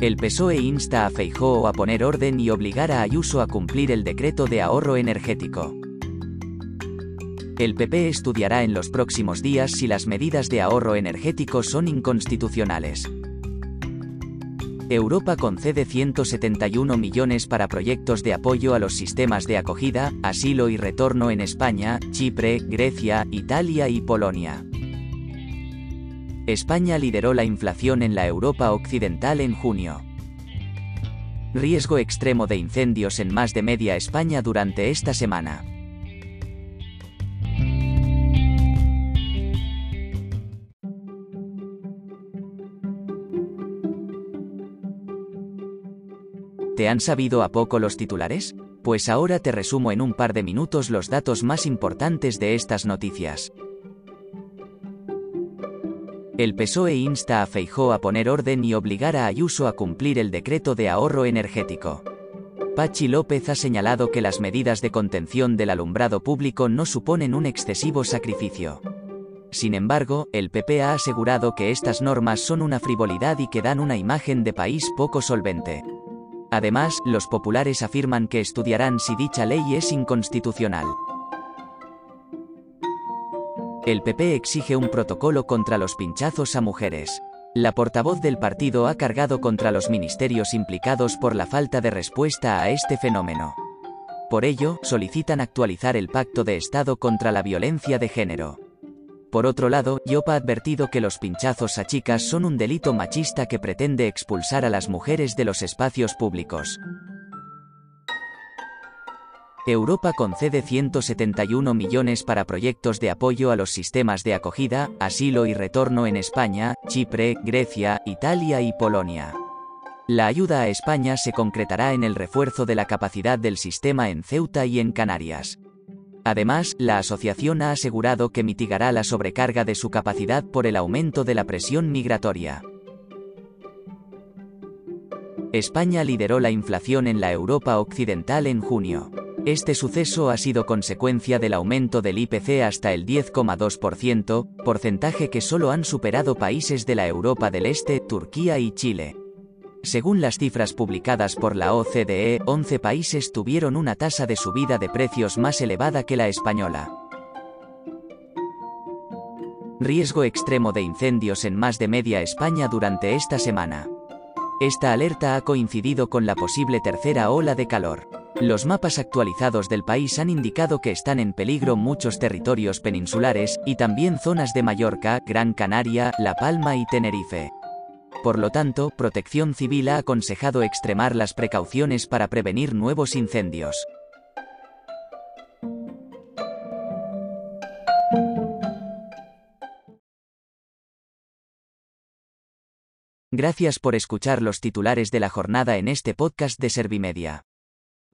El PSOE insta a Feijóo a poner orden y obligar a Ayuso a cumplir el decreto de ahorro energético. El PP estudiará en los próximos días si las medidas de ahorro energético son inconstitucionales. Europa concede 171 millones para proyectos de apoyo a los sistemas de acogida, asilo y retorno en España, Chipre, Grecia, Italia y Polonia. España lideró la inflación en la Europa occidental en junio. Riesgo extremo de incendios en más de media España durante esta semana. ¿Te han sabido a poco los titulares? Pues ahora te resumo en un par de minutos los datos más importantes de estas noticias. El PSOE insta a Feijó a poner orden y obligar a Ayuso a cumplir el decreto de ahorro energético. Pachi López ha señalado que las medidas de contención del alumbrado público no suponen un excesivo sacrificio. Sin embargo, el PP ha asegurado que estas normas son una frivolidad y que dan una imagen de país poco solvente. Además, los populares afirman que estudiarán si dicha ley es inconstitucional. El PP exige un protocolo contra los pinchazos a mujeres. La portavoz del partido ha cargado contra los ministerios implicados por la falta de respuesta a este fenómeno. Por ello, solicitan actualizar el Pacto de Estado contra la Violencia de Género. Por otro lado, Yopa ha advertido que los pinchazos a chicas son un delito machista que pretende expulsar a las mujeres de los espacios públicos. Europa concede 171 millones para proyectos de apoyo a los sistemas de acogida, asilo y retorno en España, Chipre, Grecia, Italia y Polonia. La ayuda a España se concretará en el refuerzo de la capacidad del sistema en Ceuta y en Canarias. Además, la asociación ha asegurado que mitigará la sobrecarga de su capacidad por el aumento de la presión migratoria. España lideró la inflación en la Europa occidental en junio. Este suceso ha sido consecuencia del aumento del IPC hasta el 10,2%, porcentaje que solo han superado países de la Europa del Este, Turquía y Chile. Según las cifras publicadas por la OCDE, 11 países tuvieron una tasa de subida de precios más elevada que la española. Riesgo extremo de incendios en más de media España durante esta semana. Esta alerta ha coincidido con la posible tercera ola de calor. Los mapas actualizados del país han indicado que están en peligro muchos territorios peninsulares, y también zonas de Mallorca, Gran Canaria, La Palma y Tenerife. Por lo tanto, Protección Civil ha aconsejado extremar las precauciones para prevenir nuevos incendios. Gracias por escuchar los titulares de la jornada en este podcast de Servimedia.